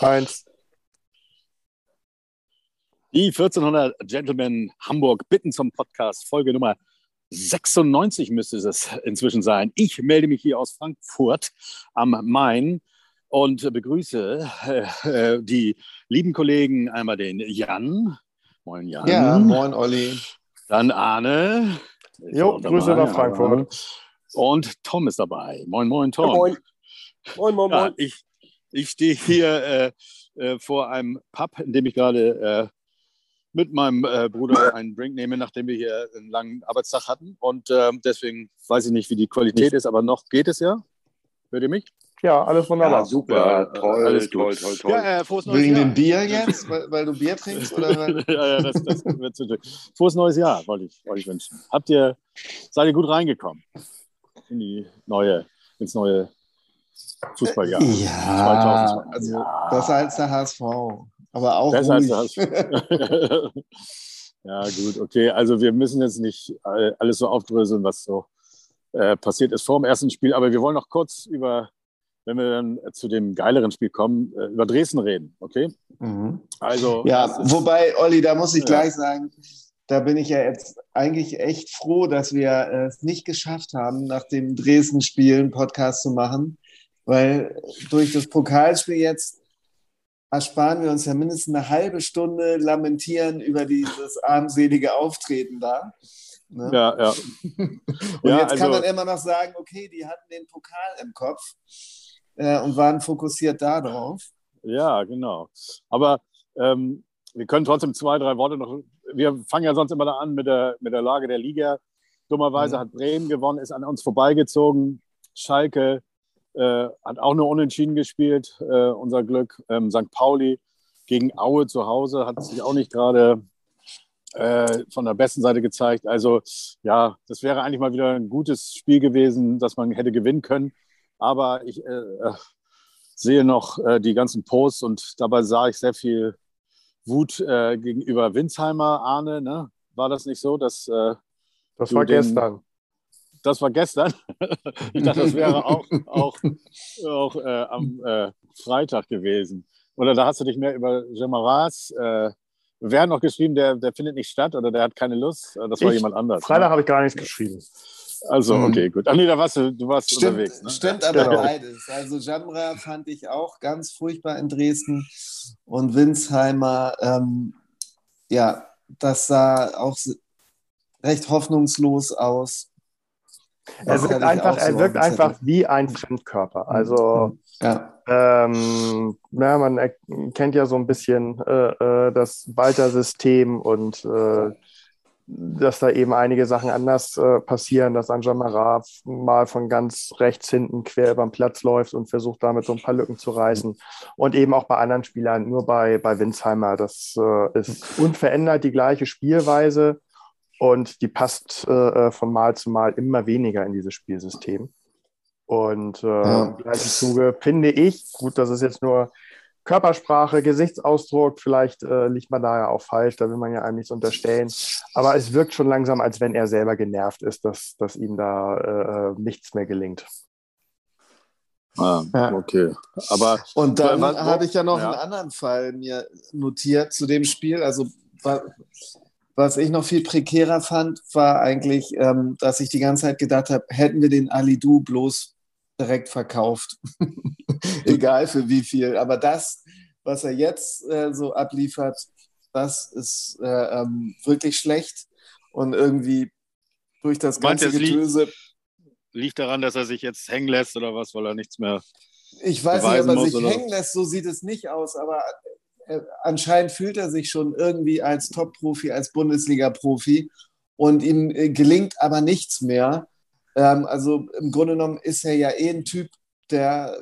Eins. Die 1400 Gentlemen Hamburg bitten zum Podcast, Folge Nummer 96 müsste es inzwischen sein. Ich melde mich hier aus Frankfurt am Main und begrüße äh, die lieben Kollegen, einmal den Jan. Moin Jan. Ja, moin Olli. Dann Arne. Jo, Grüße nach Frankfurt. Und Tom ist dabei. Moin, moin, Tom. Ja, moin. Moin, moin, moin. Ja, ich, ich stehe hier äh, äh, vor einem Pub, in dem ich gerade äh, mit meinem äh, Bruder einen Drink nehme, nachdem wir hier einen langen Arbeitstag hatten. Und ähm, deswegen weiß ich nicht, wie die Qualität ist, aber noch geht es ja. Hört ihr mich? Ja, alles wunderbar. Ja, super, ja, toll, alles toll, toll, toll. Ja, äh, Wegen dem Bier jetzt, weil, weil, du Bier trinkst? Oder ja, ja, das, das wird zu Frohes neues Jahr, wollte ich euch wünschen. Habt ihr, seid ihr gut reingekommen in die neue, ins neue Fußballjahr? Ja, also besser als der HSV, aber auch besser ruhig. als der HSV. ja, gut, okay. Also wir müssen jetzt nicht alles so aufdröseln, was so äh, passiert ist vor dem ersten Spiel, aber wir wollen noch kurz über wenn wir dann zu dem geileren Spiel kommen, äh, über Dresden reden, okay? Mhm. Also. Ja, wobei, Olli, da muss ich ja. gleich sagen, da bin ich ja jetzt eigentlich echt froh, dass wir es nicht geschafft haben, nach dem Dresden-Spiel einen Podcast zu machen, weil durch das Pokalspiel jetzt ersparen wir uns ja mindestens eine halbe Stunde lamentieren über dieses armselige Auftreten da. Ne? Ja, ja. Und ja, jetzt kann also, man immer noch sagen, okay, die hatten den Pokal im Kopf äh, und waren fokussiert darauf. Ja, genau. Aber ähm, wir können trotzdem zwei, drei Worte noch. Wir fangen ja sonst immer da an mit der, mit der Lage der Liga. Dummerweise mhm. hat Bremen gewonnen, ist an uns vorbeigezogen. Schalke äh, hat auch nur unentschieden gespielt, äh, unser Glück. Ähm, St. Pauli gegen Aue zu Hause hat sich auch nicht gerade äh, von der besten Seite gezeigt. Also ja, das wäre eigentlich mal wieder ein gutes Spiel gewesen, das man hätte gewinnen können. Aber ich äh, äh, sehe noch die ganzen Posts und dabei sah ich sehr viel Wut gegenüber Winsheimer, Arne. Ne? War das nicht so, dass. Das war gestern. Das war gestern. ich dachte, das wäre auch, auch, auch äh, am Freitag gewesen. Oder da hast du dich mehr über Gemaras. Wer hat noch geschrieben, der, der findet nicht statt oder der hat keine Lust? Das war ich, jemand anders. Freitag ne? habe ich gar nichts geschrieben. Also, mhm. okay, gut. Ach nee, da warst du, du warst stimmt, unterwegs. Ne? Stimmt aber genau. beides. Also Jamra fand ich auch ganz furchtbar in Dresden und Winsheimer, ähm, ja, das sah auch recht hoffnungslos aus. Er wirkt einfach, er wirkt einfach wie ein Fremdkörper. Also ja. Ähm, ja, man kennt ja so ein bisschen äh, äh das Walter-System und äh, dass da eben einige Sachen anders äh, passieren, dass Anja Maraf mal von ganz rechts hinten quer über den Platz läuft und versucht damit so ein paar Lücken zu reißen. Und eben auch bei anderen Spielern, nur bei, bei Winsheimer. Das äh, ist unverändert die gleiche Spielweise und die passt äh, von Mal zu Mal immer weniger in dieses Spielsystem. Und äh, ja. im gleichen Zuge finde ich, gut, das ist jetzt nur Körpersprache, Gesichtsausdruck, vielleicht äh, liegt man da ja auch falsch, da will man ja einem nichts unterstellen. Aber es wirkt schon langsam, als wenn er selber genervt ist, dass, dass ihm da äh, nichts mehr gelingt. Ah, okay. Aber und dann habe ich ja noch ja. einen anderen Fall mir notiert zu dem Spiel. Also was ich noch viel prekärer fand, war eigentlich, ähm, dass ich die ganze Zeit gedacht habe, hätten wir den Alidu bloß direkt verkauft. Egal für wie viel. Aber das, was er jetzt äh, so abliefert, das ist äh, ähm, wirklich schlecht. Und irgendwie durch das ganze Meint, Getöse. Liegt, liegt, daran, dass er sich jetzt hängen lässt oder was, weil er nichts mehr. Ich weiß nicht, ob er sich hängen lässt, so sieht es nicht aus, aber anscheinend fühlt er sich schon irgendwie als Top-Profi, als Bundesliga-Profi und ihm äh, gelingt aber nichts mehr. Ähm, also im Grunde genommen ist er ja eh ein Typ, der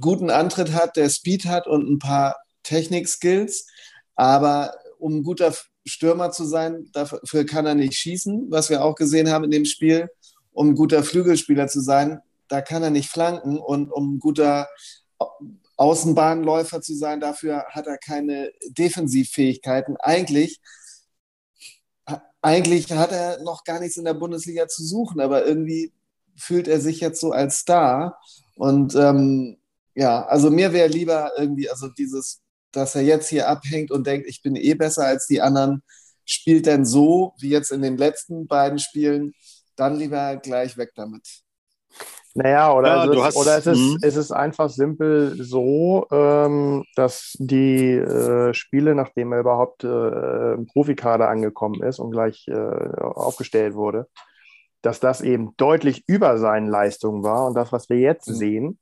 guten Antritt hat, der Speed hat und ein paar Technik-Skills. Aber um ein guter Stürmer zu sein, dafür kann er nicht schießen, was wir auch gesehen haben in dem Spiel. Um ein guter Flügelspieler zu sein, da kann er nicht flanken. Und um ein guter Außenbahnläufer zu sein, dafür hat er keine Defensivfähigkeiten. Eigentlich eigentlich hat er noch gar nichts in der Bundesliga zu suchen, aber irgendwie fühlt er sich jetzt so als Star. Und ähm, ja, also mir wäre lieber irgendwie, also dieses, dass er jetzt hier abhängt und denkt, ich bin eh besser als die anderen, spielt denn so, wie jetzt in den letzten beiden Spielen, dann lieber gleich weg damit. Naja, oder, ja, es, ist, hast, oder es, ist, mhm. es ist einfach simpel so, ähm, dass die äh, Spiele, nachdem er überhaupt äh, im Profikader angekommen ist und gleich äh, aufgestellt wurde, dass das eben deutlich über seinen Leistungen war und das, was wir jetzt mhm. sehen,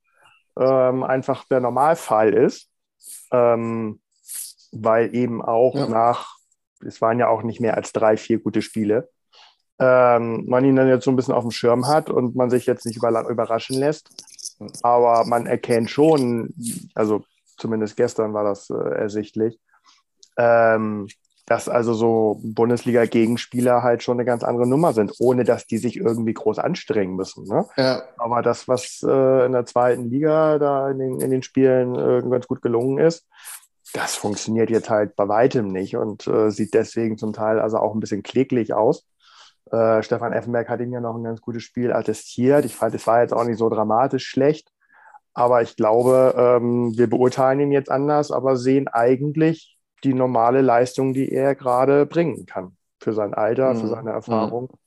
ähm, einfach der Normalfall ist, ähm, weil eben auch ja. nach, es waren ja auch nicht mehr als drei, vier gute Spiele, ähm, man ihn dann jetzt so ein bisschen auf dem Schirm hat und man sich jetzt nicht über, überraschen lässt. Aber man erkennt schon, also zumindest gestern war das äh, ersichtlich, ähm, dass also so Bundesliga-Gegenspieler halt schon eine ganz andere Nummer sind, ohne dass die sich irgendwie groß anstrengen müssen. Ne? Ja. Aber das, was äh, in der zweiten Liga da in den, in den Spielen äh, ganz gut gelungen ist, das funktioniert jetzt halt bei weitem nicht und äh, sieht deswegen zum Teil also auch ein bisschen kläglich aus. Äh, Stefan Effenberg hat ihm ja noch ein ganz gutes Spiel attestiert. Ich fand, es war jetzt auch nicht so dramatisch schlecht. Aber ich glaube, ähm, wir beurteilen ihn jetzt anders, aber sehen eigentlich die normale Leistung, die er gerade bringen kann. Für sein Alter, mhm. für seine Erfahrung. Mhm.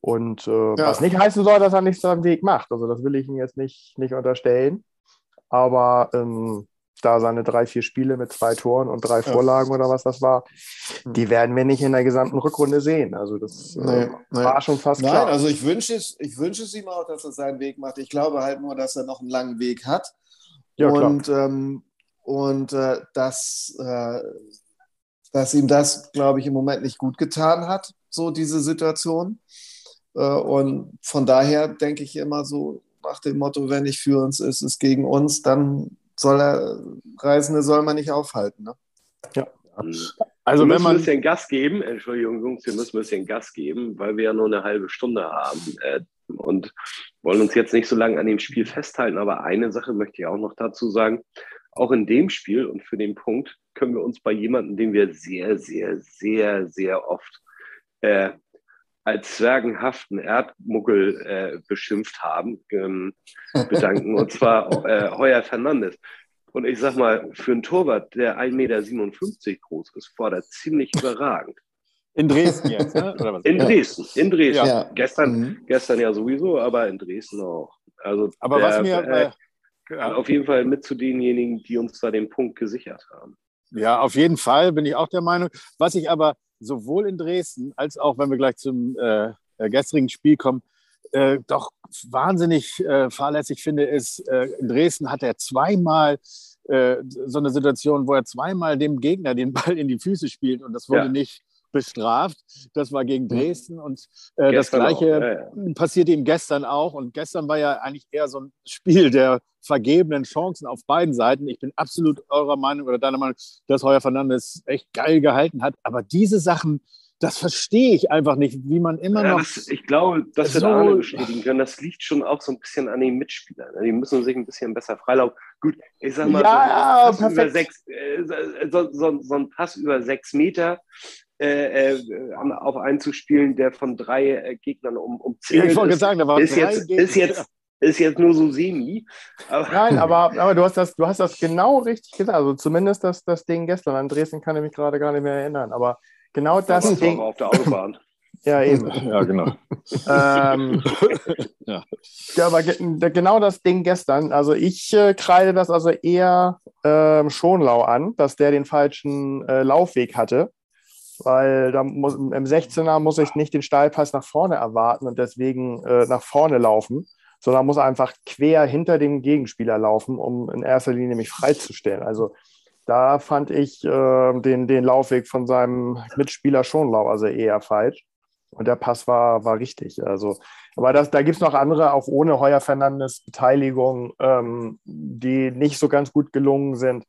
Und äh, ja. was nicht heißen soll, dass er nicht seinen Weg macht. Also das will ich ihm jetzt nicht, nicht unterstellen. Aber ähm, da seine drei, vier Spiele mit zwei Toren und drei Vorlagen oder was das war, hm. die werden wir nicht in der gesamten Rückrunde sehen. Also das äh, nee, äh, nee. war schon fast Nein, klar. Nein, also ich wünsche es, ich wünsche es ihm auch, dass er seinen Weg macht. Ich glaube halt nur, dass er noch einen langen Weg hat. Ja, und ähm, und äh, dass, äh, dass ihm das, glaube ich, im Moment nicht gut getan hat, so diese Situation. Äh, und von daher denke ich immer so nach dem Motto, wenn nicht für uns ist, ist gegen uns, dann soll er, Reisende soll man nicht aufhalten. Ne? Ja. Also wir wenn man ein bisschen Gas geben, Entschuldigung, Jungs, wir müssen ein bisschen Gas geben, weil wir ja nur eine halbe Stunde haben äh, und wollen uns jetzt nicht so lange an dem Spiel festhalten. Aber eine Sache möchte ich auch noch dazu sagen. Auch in dem Spiel und für den Punkt können wir uns bei jemandem, den wir sehr, sehr, sehr, sehr oft äh, als zwergenhaften Erdmuggel äh, beschimpft haben, ähm, bedanken. und zwar äh, Heuer Fernandes. Und ich sag mal, für einen Torwart, der 1,57 Meter groß ist, war das ziemlich überragend. In Dresden jetzt, ne? In Dresden, in Dresden. Ja. Gestern, mhm. gestern ja sowieso, aber in Dresden auch. Also aber der, was mir äh, auf jeden Fall mit zu denjenigen, die uns da den Punkt gesichert haben. Ja, auf jeden Fall bin ich auch der Meinung. Was ich aber sowohl in Dresden als auch, wenn wir gleich zum äh, äh, gestrigen Spiel kommen, äh, doch wahnsinnig äh, fahrlässig finde, ist, äh, in Dresden hat er zweimal äh, so eine Situation, wo er zweimal dem Gegner den Ball in die Füße spielt und das wurde ja. nicht bestraft. Das war gegen mhm. Dresden und äh, das Gleiche ja, ja. passierte ihm gestern auch. Und gestern war ja eigentlich eher so ein Spiel der vergebenen Chancen auf beiden Seiten. Ich bin absolut eurer Meinung oder deiner Meinung, dass Heuer Fernandes echt geil gehalten hat. Aber diese Sachen, das verstehe ich einfach nicht, wie man immer ja, noch. Das, ich glaube, dass so wir da alle bestätigen können. Das liegt schon auch so ein bisschen an den Mitspielern. Die müssen sich ein bisschen besser freilaufen. Gut, ich sag mal, ja, so, über sechs, äh, so, so, so, ein Pass über sechs Meter äh, äh, auf einen zu spielen, der von drei äh, Gegnern um, umzählt ja, ich wollte sagen, da waren ist, jetzt, ist, jetzt, ist jetzt nur so semi. Aber Nein, aber, aber du, hast das, du hast das genau richtig gesagt. Also zumindest das, das Ding gestern. An Dresden kann ich mich gerade gar nicht mehr erinnern. Aber genau das, das Ding. auf der Autobahn. Ja, eben. Ja, genau. ähm, ja. ja. aber genau das Ding gestern. Also ich äh, kreide das also eher äh, Schonlau an, dass der den falschen äh, Laufweg hatte weil da muss, im 16er muss ich nicht den Steilpass nach vorne erwarten und deswegen äh, nach vorne laufen, sondern muss einfach quer hinter dem Gegenspieler laufen, um in erster Linie mich freizustellen. Also da fand ich äh, den, den Laufweg von seinem Mitspieler schon also eher falsch. Und der Pass war, war richtig. Also, aber das, da gibt es noch andere, auch ohne Heuer Fernandes Beteiligung, ähm, die nicht so ganz gut gelungen sind,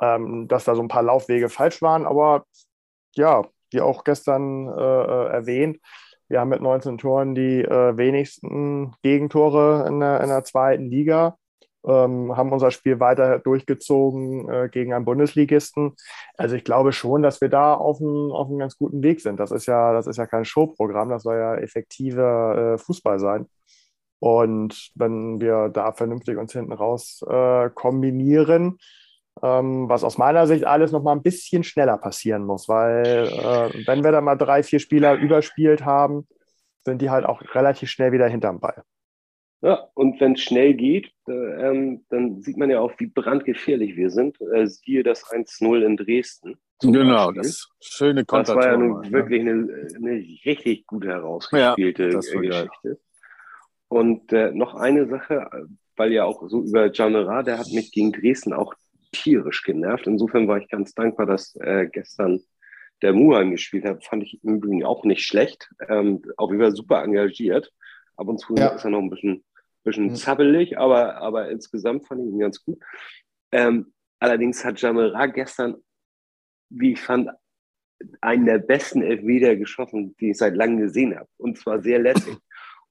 ähm, dass da so ein paar Laufwege falsch waren. Aber ja, wie auch gestern äh, äh erwähnt, wir haben mit 19 Toren die äh, wenigsten Gegentore in der, in der zweiten Liga, ähm, haben unser Spiel weiter durchgezogen äh, gegen einen Bundesligisten. Also ich glaube schon, dass wir da auf einem, auf einem ganz guten Weg sind. Das ist ja, das ist ja kein Showprogramm, das soll ja effektiver äh, Fußball sein. Und wenn wir da vernünftig uns hinten raus äh, kombinieren, ähm, was aus meiner Sicht alles noch mal ein bisschen schneller passieren muss, weil äh, wenn wir da mal drei, vier Spieler überspielt haben, sind die halt auch relativ schnell wieder hinterm Ball. Ja, und wenn es schnell geht, äh, ähm, dann sieht man ja auch, wie brandgefährlich wir sind. Äh, siehe das 1-0 in Dresden. Genau, Beispiel. das schöne Konter. Das war ja nun ne? wirklich eine, eine, richtig gut herausgespielte ja, Geschichte. Geil. Und äh, noch eine Sache, weil ja auch so über Jamera, der hat mich gegen Dresden auch tierisch genervt. Insofern war ich ganz dankbar, dass äh, gestern der Muhan gespielt hat. Fand ich im Übrigen auch nicht schlecht. Ähm, auch wieder super engagiert. Ab und zu ja. ist er noch ein bisschen, bisschen mhm. zappelig, aber, aber insgesamt fand ich ihn ganz gut. Ähm, allerdings hat Jamera gestern, wie ich fand, einen der besten Elfmeter geschossen, die ich seit langem gesehen habe. Und zwar sehr lässig.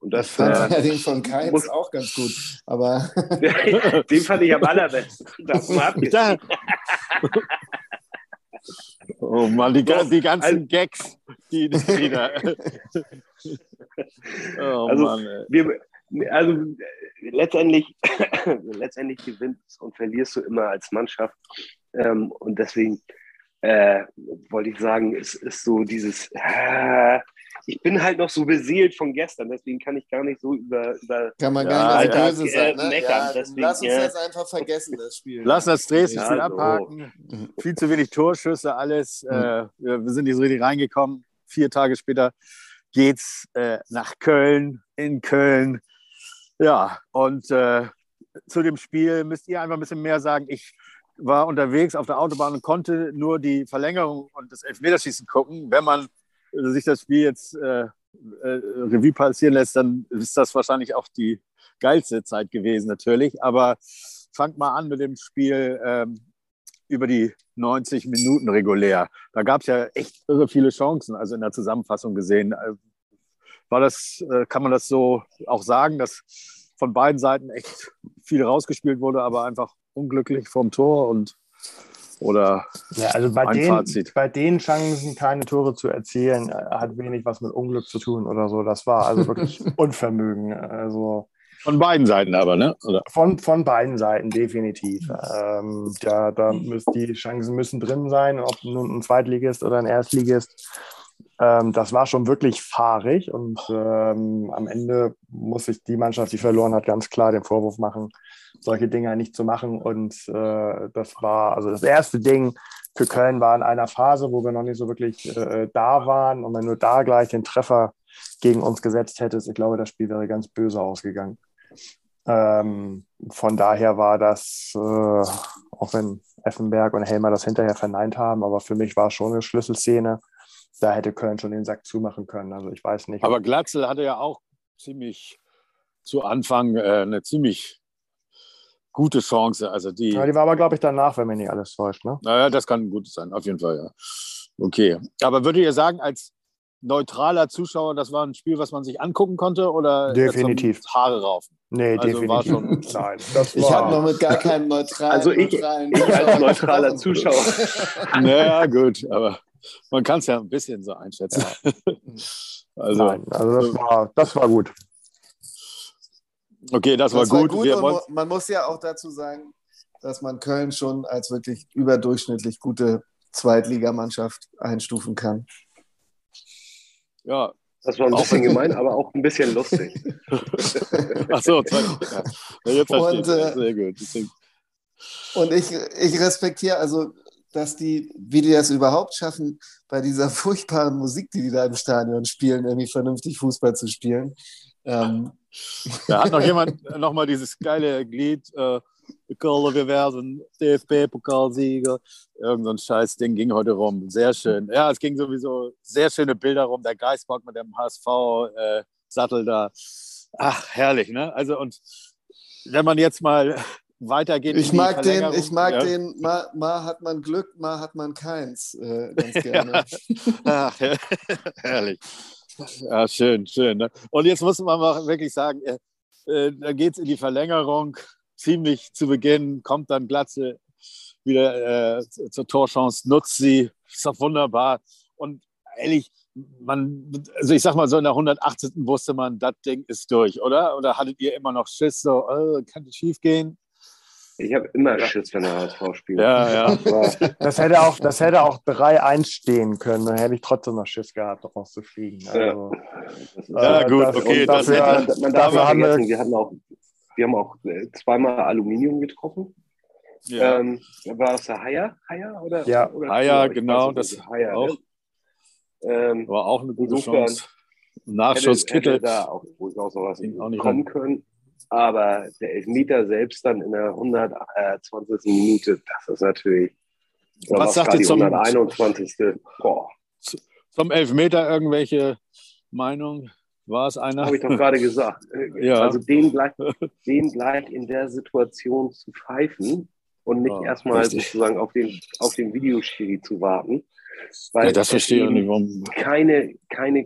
Und das fand äh, ja den von Keins muss, auch ganz gut. Aber den fand ich am allerbesten. oh Mann, die, die ganzen also, Gags, die wieder. oh also, Mann, wir, also letztendlich, letztendlich gewinnst und verlierst du immer als Mannschaft. Ähm, und deswegen äh, wollte ich sagen, es ist so dieses, äh, ich bin halt noch so beseelt von gestern, deswegen kann ich gar nicht so über. über kann man gar nicht böse sein, ne? Äh, ja, deswegen, lass uns ja. das einfach vergessen, das Spiel. Lass das Dresden-Spiel ja, abhaken. So. Viel zu wenig Torschüsse, alles. Mhm. Äh, wir sind nicht so richtig reingekommen. Vier Tage später geht's äh, nach Köln, in Köln. Ja, und äh, zu dem Spiel müsst ihr einfach ein bisschen mehr sagen. Ich war unterwegs auf der Autobahn und konnte nur die Verlängerung und das Elfmeterschießen gucken. Wenn man sich das Spiel jetzt äh, äh, Revue passieren lässt, dann ist das wahrscheinlich auch die geilste Zeit gewesen natürlich. Aber fangt mal an mit dem Spiel ähm, über die 90 Minuten regulär. Da gab es ja echt irre viele Chancen, also in der Zusammenfassung gesehen. Äh, war das, äh, kann man das so auch sagen, dass von beiden Seiten echt viel rausgespielt wurde, aber einfach unglücklich vom Tor und oder ja, also bei den, Fazit? bei den Chancen keine Tore zu erzielen, äh, hat wenig was mit Unglück zu tun oder so. Das war also wirklich Unvermögen. Also von beiden Seiten aber, ne? Oder? Von, von beiden Seiten, definitiv. Ähm, da da müssen, die Chancen müssen drin sein, ob nun ein Zweitligist oder ein Erstligist. Ähm, das war schon wirklich fahrig und ähm, am Ende muss sich die Mannschaft, die verloren hat, ganz klar den Vorwurf machen, solche Dinge nicht zu machen. Und äh, das war, also das erste Ding für Köln war in einer Phase, wo wir noch nicht so wirklich äh, da waren. Und wenn du da gleich den Treffer gegen uns gesetzt hättest, ich glaube, das Spiel wäre ganz böse ausgegangen. Ähm, von daher war das, äh, auch wenn Effenberg und Helmer das hinterher verneint haben, aber für mich war es schon eine Schlüsselszene. Da hätte Köln schon den Sack zumachen können. Also ich weiß nicht. Aber Glatzel hatte ja auch ziemlich zu Anfang äh, eine ziemlich gute Chance. Also die, ja, die war aber, glaube ich, danach, wenn mir nicht alles täuscht. Ne? Naja, das kann gut sein, auf jeden Fall, ja. Okay. Aber würdet ihr sagen, als neutraler Zuschauer, das war ein Spiel, was man sich angucken konnte? Oder definitiv. Haare raufen? Nee, also definitiv. War schon, Nein, ich habe noch mit gar keinem neutralen. Also ich, neutralen ich als neutraler Zuschauer. naja, gut, aber man kann es ja ein bisschen so einschätzen. Ja. also, Nein, also das war, das war gut. Okay, das, das war, gut. War gut man muss ja auch dazu sagen, dass man Köln schon als wirklich überdurchschnittlich gute Zweitligamannschaft einstufen kann. Ja. Das war ein bisschen gemein, aber auch ein bisschen lustig. Ach so, ja. jetzt und, äh, sehr gut. Und ich, ich respektiere, also dass die, wie die das überhaupt schaffen, bei dieser furchtbaren Musik, die die da im Stadion spielen, irgendwie vernünftig Fußball zu spielen. Ähm, da hat noch jemand nochmal dieses geile Glied, äh, wir werden DFB-Pokalsieger. Irgend so ein scheiß Ding ging heute rum. Sehr schön. Ja, es ging sowieso sehr schöne Bilder rum. Der Geistbock mit dem HSV-Sattel äh, da. Ach, herrlich, ne? Also, und wenn man jetzt mal weitergeht. Ich mag den, ich mag ja. den, mal, mal, hat man Glück, mal hat man keins. Äh, ganz gerne. Ach, herrlich. Ja, schön, schön. Ne? Und jetzt muss man mal wirklich sagen, äh, äh, da geht es in die Verlängerung. Ziemlich zu Beginn kommt dann Glatze wieder äh, zur Torchance, nutzt sie. Ist doch wunderbar. Und ehrlich, man, also ich sag mal so, in der 180. wusste man, das Ding ist durch, oder? Oder hattet ihr immer noch Schiss, so, oh, kann es schief gehen? Ich habe immer Schiss, wenn er HSV spielt. Ja, ja. Das hätte auch, das hätte auch 3-1 stehen können. Dann hätte ich trotzdem noch Schiss gehabt, rauszufliegen. Also, ja, äh, gut, das, okay. Das dafür, hätte, man darf haben wir, wir, hatten auch, wir haben auch äh, zweimal Aluminium getroffen. Ja. Ähm, war es der Haier? Haier oder, ja, oder Haier, genau. Das Haier, auch. Ne? Ähm, war auch eine gute Chance. Nachschusskittel. da auch durchaus noch was kommen können. Aber der Elfmeter selbst dann in der 120. Minute, das ist natürlich. Was sagt ihr zum 121. Boah. Zum Elfmeter irgendwelche Meinung? War es einer? Habe ich doch gerade gesagt. ja. Also den gleich, den gleich in der Situation zu pfeifen und nicht oh, erstmal sozusagen auf den, auf den Videoschiri zu warten. Weil ja, das verstehe ich nicht. Warum. Keine, keine,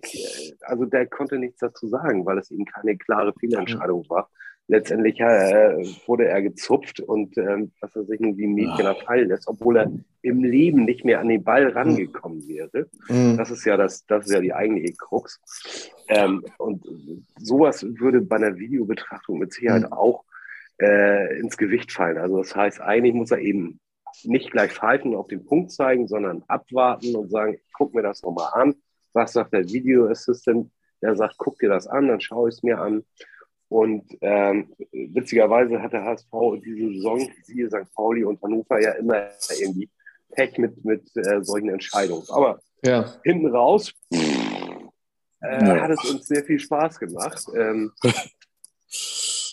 also der konnte nichts dazu sagen, weil es eben keine klare Fehlentscheidung war. Letztendlich äh, wurde er gezupft und äh, dass er sich irgendwie ein Mädchen ja. fallen lässt, obwohl er im Leben nicht mehr an den Ball rangekommen wäre. Mhm. Das ist ja das, das ist ja die eigentliche Krux. Ähm, und sowas würde bei einer Videobetrachtung mit Sicherheit mhm. auch äh, ins Gewicht fallen. Also das heißt, eigentlich muss er eben nicht gleich pfeifen und auf den Punkt zeigen, sondern abwarten und sagen, guck mir das nochmal an. Was sagt der Video Assistant? Der sagt, guck dir das an, dann schaue ich es mir an. Und ähm, witzigerweise hat der HSV diese Saison, siehe St. Pauli und Hannover, ja immer irgendwie Pech mit, mit äh, solchen Entscheidungen. Aber ja. hinten raus äh, ja. hat es uns sehr viel Spaß gemacht. Ähm,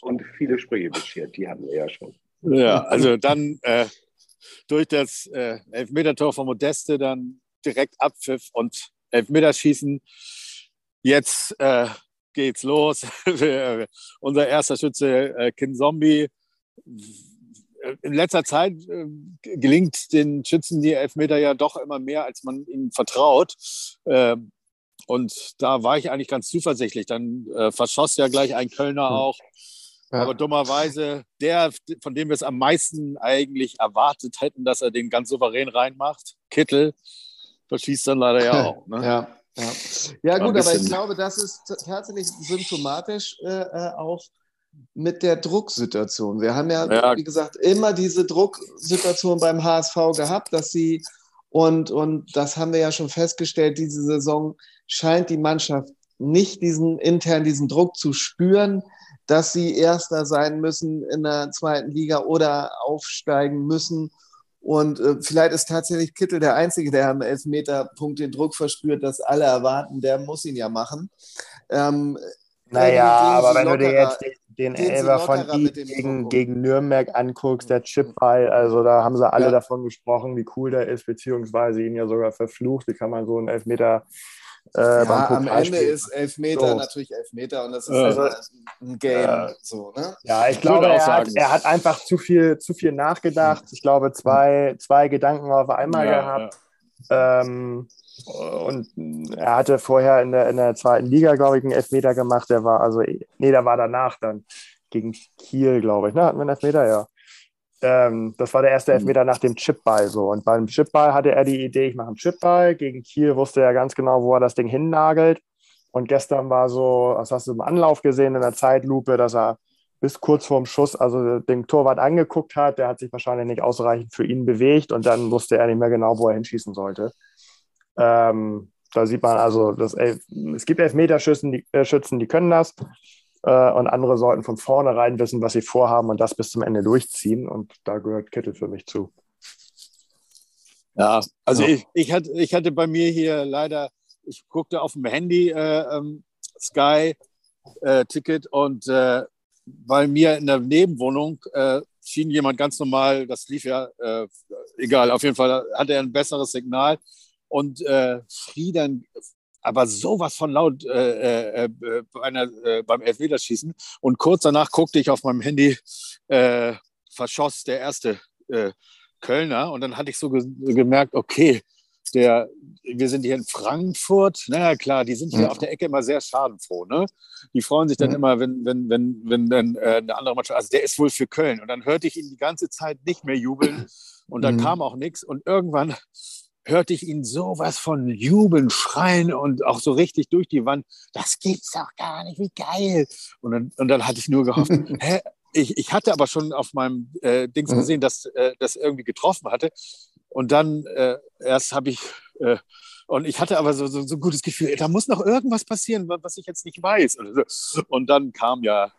und viele Sprüche beschert, die hatten wir ja schon. Ja, also dann äh, durch das äh, Elfmetertor von Modeste dann direkt Abpfiff und Elfmeterschießen. Jetzt äh, geht's los. Unser erster Schütze, äh, Kin Zombie. In letzter Zeit äh, gelingt den Schützen die Elfmeter ja doch immer mehr, als man ihnen vertraut. Äh, und da war ich eigentlich ganz zuversichtlich. Dann äh, verschoss ja gleich ein Kölner hm. auch ja. Aber dummerweise, der, von dem wir es am meisten eigentlich erwartet hätten, dass er den ganz souverän reinmacht, Kittel, verschießt dann leider ja auch. Ne? Ja, ja. ja gut, aber ich glaube, das ist tatsächlich symptomatisch äh, äh, auch mit der Drucksituation. Wir haben ja, ja, wie gesagt, immer diese Drucksituation beim HSV gehabt, dass sie, und, und das haben wir ja schon festgestellt, diese Saison scheint die Mannschaft nicht diesen intern diesen Druck zu spüren, dass sie Erster sein müssen in der zweiten Liga oder aufsteigen müssen. Und äh, vielleicht ist tatsächlich Kittel der Einzige, der am Elfmeterpunkt den Druck verspürt, dass alle erwarten, der muss ihn ja machen. Ähm, naja, aber wenn lockerer, du dir jetzt den, den Elfer von gegen, gegen Nürnberg anguckst, der Chipball, also da haben sie alle ja. davon gesprochen, wie cool der ist, beziehungsweise ihn ja sogar verflucht, wie kann man so einen Elfmeter äh, ja, am Ende ist Elfmeter so. natürlich Elfmeter und das ist also, ein Game. Äh, so, ne? Ja, ich, ich glaube, er hat, er hat, einfach zu viel, zu viel nachgedacht. Ich glaube, zwei, zwei Gedanken auf einmal ja, gehabt. Ja. Ähm, und er hatte vorher in der, in der zweiten Liga, glaube ich, einen Elfmeter gemacht. Der war also, nee, der war danach dann gegen Kiel, glaube ich. Ne? Hatten wir einen Elfmeter, ja. Ähm, das war der erste mhm. Elfmeter nach dem Chipball so. Und beim Chipball hatte er die Idee, ich mache einen Chipball. Gegen Kiel wusste er ganz genau, wo er das Ding hinnagelt. Und gestern war so, das hast du im Anlauf gesehen in der Zeitlupe, dass er bis kurz vorm Schuss, also den Torwart angeguckt hat. Der hat sich wahrscheinlich nicht ausreichend für ihn bewegt und dann wusste er nicht mehr genau, wo er hinschießen sollte. Ähm, da sieht man also, dass Elf, es gibt Elfmeterschützen, die, äh, Schützen, die können das. Äh, und andere sollten von vornherein wissen, was sie vorhaben und das bis zum Ende durchziehen. Und da gehört Kittel für mich zu. Ja, also ja. Ich, ich, hatte, ich hatte bei mir hier leider, ich guckte auf dem Handy äh, ähm, Sky äh, Ticket und äh, bei mir in der Nebenwohnung äh, schien jemand ganz normal, das lief ja, äh, egal, auf jeden Fall hatte er ein besseres Signal und äh, schrie dann aber sowas von laut äh, äh, äh einer, äh, beim Elfmeterschießen. Und kurz danach guckte ich auf meinem Handy, äh, verschoss der erste äh, Kölner. Und dann hatte ich so ge gemerkt, okay, der, wir sind hier in Frankfurt. Na ja, klar, die sind hier ja. auf der Ecke immer sehr schadenfroh. Ne? Die freuen sich dann ja. immer, wenn, wenn, wenn, wenn dann äh, eine andere Mannschaft, also der ist wohl für Köln. Und dann hörte ich ihn die ganze Zeit nicht mehr jubeln. Und da mhm. kam auch nichts. Und irgendwann hörte ich ihn sowas von jubeln, schreien und auch so richtig durch die Wand. Das gibt's doch gar nicht, wie geil. Und dann, und dann hatte ich nur gehofft, hä? Ich, ich hatte aber schon auf meinem äh, Dings mhm. gesehen, dass äh, das irgendwie getroffen hatte. Und dann äh, erst habe ich, äh, und ich hatte aber so, so, so, ein gutes Gefühl, da muss noch irgendwas passieren, was ich jetzt nicht weiß. Und dann kam ja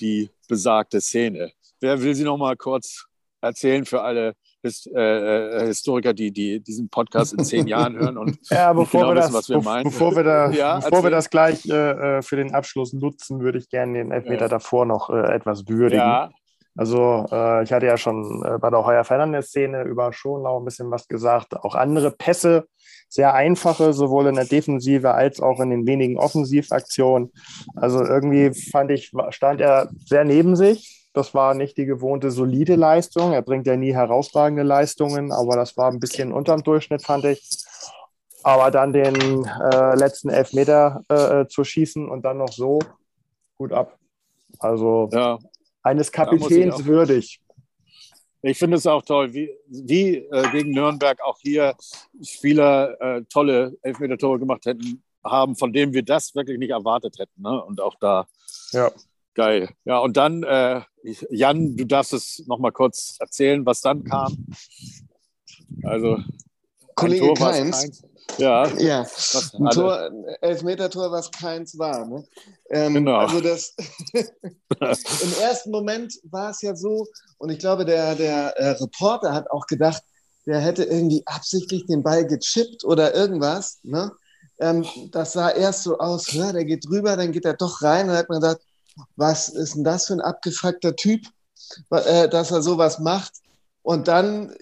die besagte Szene. Wer will sie noch mal kurz erzählen für alle Hist äh, äh, Historiker, die, die diesen Podcast in zehn Jahren hören und ja, bevor genau wir das, wissen, was wir meinen. Bevor wir, da, ja, bevor wir das gleich äh, äh, für den Abschluss nutzen, würde ich gerne den Elfmeter ja. davor noch äh, etwas würdigen. Ja. Also äh, ich hatte ja schon bei der Heuer Fernandes-Szene über Schonlau ein bisschen was gesagt. Auch andere Pässe, sehr einfache, sowohl in der Defensive als auch in den wenigen Offensivaktionen. Also irgendwie fand ich, stand er sehr neben sich das war nicht die gewohnte solide Leistung. Er bringt ja nie herausragende Leistungen, aber das war ein bisschen unterm Durchschnitt, fand ich. Aber dann den äh, letzten Elfmeter äh, äh zu schießen und dann noch so, gut ab. Also ja. eines Kapitäns ich würdig. Ich finde es auch toll, wie, wie äh, gegen Nürnberg auch hier Spieler äh, tolle Elfmeter-Tore gemacht hätten, haben, von denen wir das wirklich nicht erwartet hätten. Ne? Und auch da ja. Geil. Ja, und dann, äh, Jan, du darfst es noch mal kurz erzählen, was dann kam. Also, Kollege Keins. Ja, ja. ein Tor, Elfmeter-Tor, was keins war. Ne? Ähm, genau. Also das im ersten Moment war es ja so, und ich glaube, der, der äh, Reporter hat auch gedacht, der hätte irgendwie absichtlich den Ball gechippt oder irgendwas. Ne? Ähm, das sah erst so aus, ja, der geht drüber, dann geht er doch rein. Und hat man gedacht, was ist denn das für ein abgefuckter Typ, äh, dass er sowas macht? Und dann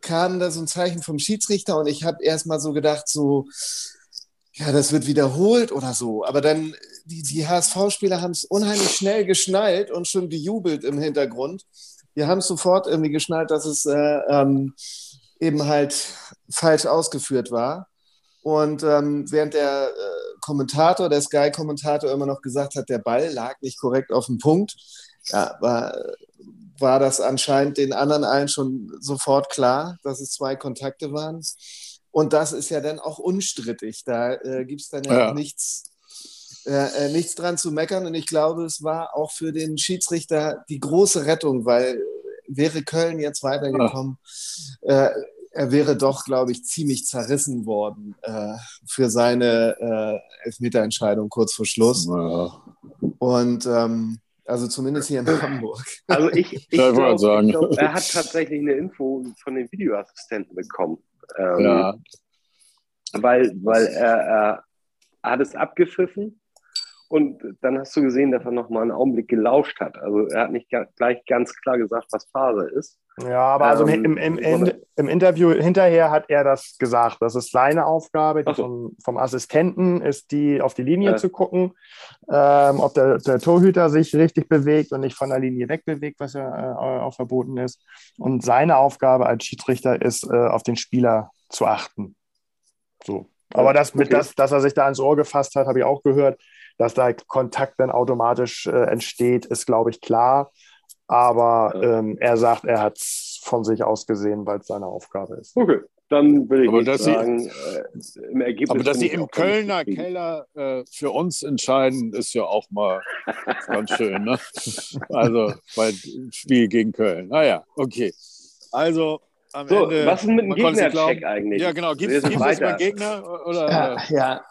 kam da so ein Zeichen vom Schiedsrichter und ich habe erst mal so gedacht, so, ja, das wird wiederholt oder so. Aber dann, die, die HSV-Spieler haben es unheimlich schnell geschnallt und schon gejubelt im Hintergrund. Die haben sofort irgendwie geschnallt, dass es äh, ähm, eben halt falsch ausgeführt war. Und ähm, während der äh, Kommentator, der Sky-Kommentator immer noch gesagt hat, der Ball lag nicht korrekt auf dem Punkt, ja, war, war das anscheinend den anderen allen schon sofort klar, dass es zwei Kontakte waren. Und das ist ja dann auch unstrittig. Da äh, gibt es dann ja, ja. nichts, äh, äh, nichts dran zu meckern. Und ich glaube, es war auch für den Schiedsrichter die große Rettung, weil wäre Köln jetzt weitergekommen, äh, er wäre doch, glaube ich, ziemlich zerrissen worden äh, für seine äh, Elfmeterentscheidung kurz vor Schluss. Ja. Und ähm, also zumindest hier in Hamburg. Also ich, ich glaube, glaub, er hat tatsächlich eine Info von den Videoassistenten bekommen. Ähm, ja. Weil, weil er, er, hat es abgepfiffen und dann hast du gesehen, dass er noch mal einen Augenblick gelauscht hat. Also er hat nicht gleich ganz klar gesagt, was Phase ist. Ja, aber also ähm, im, im, im, im, Interview hinterher hat er das gesagt. Das ist seine Aufgabe. So. Vom, vom, Assistenten ist die, auf die Linie ja. zu gucken, ähm, ob der, der, Torhüter sich richtig bewegt und nicht von der Linie wegbewegt, was ja äh, auch verboten ist. Und seine Aufgabe als Schiedsrichter ist, äh, auf den Spieler zu achten. So. Aber das, mit okay. das, dass er sich da ins Ohr gefasst hat, habe ich auch gehört. Dass da Kontakt dann automatisch äh, entsteht, ist, glaube ich, klar. Aber ähm, er sagt, er hat es von sich aus gesehen, weil es seine Aufgabe ist. Okay, dann will ich aber nicht sagen, sie, äh, im Ergebnis. Aber dass sie im Kölner Keller äh, für uns entscheiden, ist ja auch mal ganz schön. Ne? Also beim Spiel gegen Köln. Naja, okay. Also am so, Ende. Was ist mit dem Gegner-Check eigentlich? Ja, genau. Gibt es mal Gegner? Oder, ja, ja,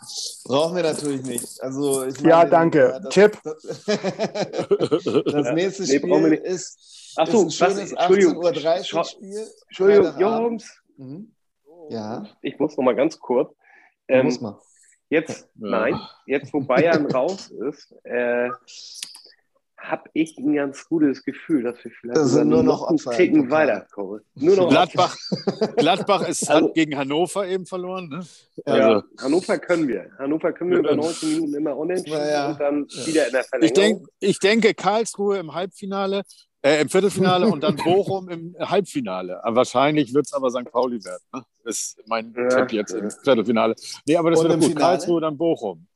brauchen wir natürlich nicht. Also, ich meine, ja, danke. Das, Tipp. Das, das nächste nee, Spiel ist, Achso, ist ein schönes 18.30 Uhr Spiel. Entschuldigung, Jungs. Mhm. Ja. Ich muss noch mal ganz kurz. Ähm, muss mal. Jetzt, ja. nein, jetzt wo Bayern raus ist, äh, habe ich ein ganz gutes Gefühl, dass wir vielleicht das nur noch, einen Ticken weiterkommen. Nur noch Gladbach, Gladbach ist also, gegen Hannover eben verloren. Ne? Ja, also. Hannover können wir. Hannover können wir über 19 Minuten immer unentschieden ja. und dann ja. wieder in der Verlängerung. Ich, denk, ich denke, Karlsruhe im Halbfinale, äh, im Viertelfinale und dann Bochum im Halbfinale. Wahrscheinlich wird es aber St. Pauli werden. Ne? Ist mein ja, Tipp jetzt im Viertelfinale. Nee, aber das und wird gut. Finale? Karlsruhe, dann Bochum.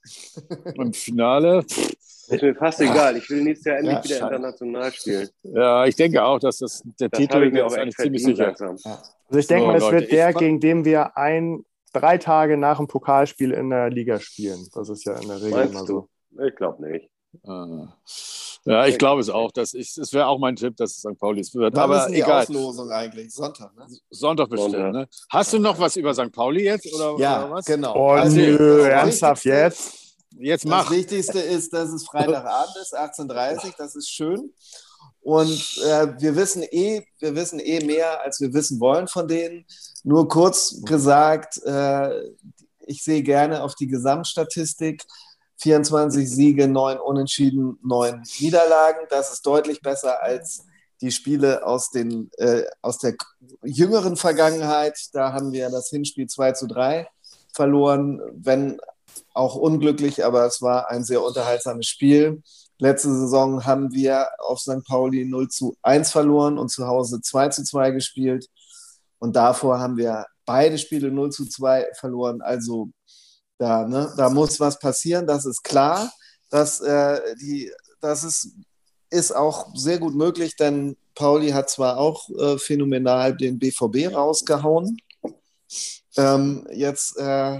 Im Finale. Pff, ist mir fast egal. Ich will nächstes Jahr endlich ja, wieder international spielen. Ja, ich denke auch, dass das der das Titel ist eigentlich ziemlich sicher. Ja. Also ich denke so, mal, es Leute, wird der, gegen den wir ein, drei Tage nach dem Pokalspiel in der Liga spielen. Das ist ja in der Regel immer so. Ich glaube nicht. Ah. Ja, ich glaube es auch. Ich, es wäre auch mein Tipp, dass es St. Paulis wird. Wann aber ist die egal. Auslosung eigentlich? Sonntag, ne? Sonntag bestimmt. Sonntag. Ne? Hast du noch was über St. Pauli jetzt? Oder, ja, oder was? genau. Oh, also, nö, ernsthaft jetzt? Jetzt mach. Das Wichtigste ist, dass es Freitagabend ist, 18.30 Uhr. Das ist schön. Und äh, wir wissen eh, wir wissen eh mehr, als wir wissen wollen von denen. Nur kurz gesagt, äh, ich sehe gerne auf die Gesamtstatistik. 24 Siege, 9 Unentschieden, 9 Niederlagen. Das ist deutlich besser als die Spiele aus, den, äh, aus der jüngeren Vergangenheit. Da haben wir das Hinspiel 2 zu 3 verloren, wenn auch unglücklich, aber es war ein sehr unterhaltsames Spiel. Letzte Saison haben wir auf St. Pauli 0 zu 1 verloren und zu Hause 2 zu 2 gespielt. Und davor haben wir beide Spiele 0 zu 2 verloren. Also da, ne, da muss was passieren, das ist klar. Das, äh, die, das ist, ist auch sehr gut möglich, denn Pauli hat zwar auch äh, phänomenal den BVB rausgehauen. Ähm, jetzt äh,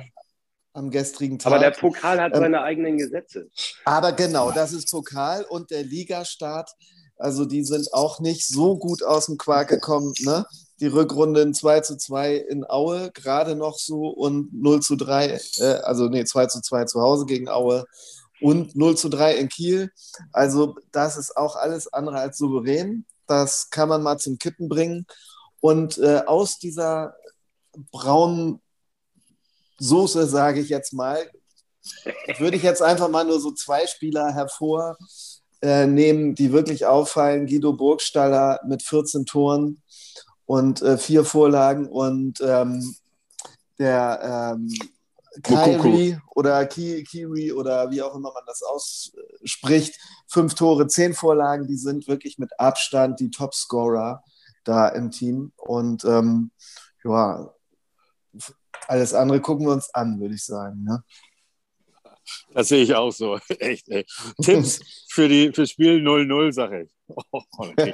am gestrigen Tag. Aber der Pokal hat ähm, seine eigenen Gesetze. Aber genau, das ist Pokal und der Ligastart. Also die sind auch nicht so gut aus dem Quark gekommen. Ne? Die Rückrunde in 2 zu 2 in Aue, gerade noch so und 0 zu 3, äh, also nee, 2 zu 2 zu Hause gegen Aue und 0 zu 3 in Kiel. Also das ist auch alles andere als souverän. Das kann man mal zum Kippen bringen. Und äh, aus dieser braunen Soße, sage ich jetzt mal, würde ich jetzt einfach mal nur so zwei Spieler hervornehmen, die wirklich auffallen. Guido Burgstaller mit 14 Toren und äh, vier Vorlagen und ähm, der ähm, Kyrie oder Ki Kiri oder wie auch immer man das ausspricht, fünf Tore, zehn Vorlagen, die sind wirklich mit Abstand die Topscorer da im Team. Und ähm, ja, alles andere gucken wir uns an, würde ich sagen. Ne? Das sehe ich auch so. Echt, ey. Tipps für, die, für Spiel 0-0, sage ich. Oh, okay.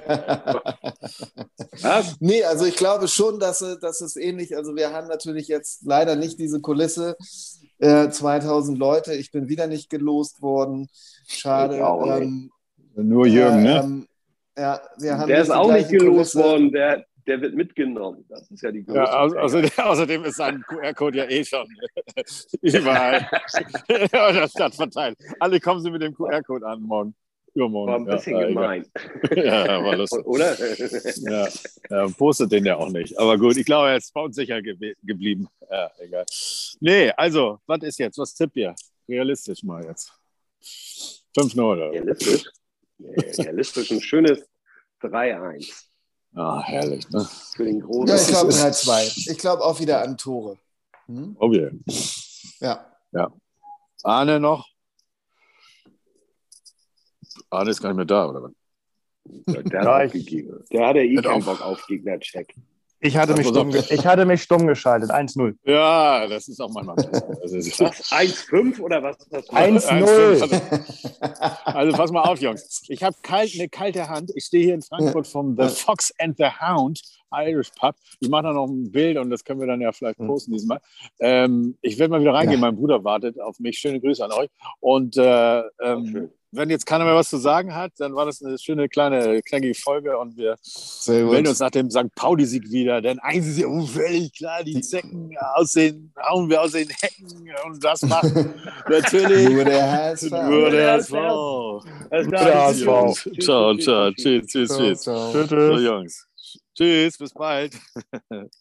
nee, also ich glaube schon, dass, dass es ähnlich, also wir haben natürlich jetzt leider nicht diese Kulisse, äh, 2000 Leute, ich bin wieder nicht gelost worden, schade. Ähm, Nur Jürgen, äh, ne? Ähm, ja, wir haben der ist auch nicht gelost Kulisse. worden, der, der wird mitgenommen. Das ist ja die größte. Ja, also, außerdem ist sein QR-Code ja eh schon überall in der Stadt verteilt. Alle kommen sie mit dem QR-Code an morgen. Übermorgen. War ein bisschen ja, gemein. ja, war lustig. Oder? ja, ja, postet den ja auch nicht. Aber gut, ich glaube, er ist sicher ge geblieben. Ja, egal. Nee, also, was ist jetzt? Was tippt ihr? Realistisch mal jetzt. 5-0 oder? Realistisch? Realistisch ein schönes 3-1. Ah, herrlich, ne? Für den großen. Ja, ich glaube 3-2. Ich glaube auch wieder an Tore. Hm? Okay. Ja. Ja. Arne noch? Arne ist gar nicht mehr da, oder was? Ja, der, ja, hat ich, der hatte eh keinen Bock auf Gegner-Check. Ich hatte, mich stumm, ich hatte mich stumm geschaltet, 1-0. Ja, das ist auch manchmal. 1-5 oder was? 1-0. Also, also pass mal auf, Jungs. Ich habe kalt, eine kalte Hand. Ich stehe hier in Frankfurt vom The Fox and the Hound Irish Pub. Ich mache da noch ein Bild und das können wir dann ja vielleicht hm. posten diesmal. Ähm, ich werde mal wieder reingehen. Ja. Mein Bruder wartet auf mich. Schöne Grüße an euch. Und äh, ähm, wenn jetzt keiner mehr was zu sagen hat, dann war das eine schöne kleine knackige Folge und wir melden uns nach dem St. Pauli-Sieg wieder. Denn eins ist ja völlig klar, die Zecken aus den, hauen wir aus den Hecken und das macht natürlich nur der HSV. Nur der HSV. Der HSV. Ciao, ciao. Tschüss, tschüss, tschüss. So, Jungs. Tschüss, bis bald.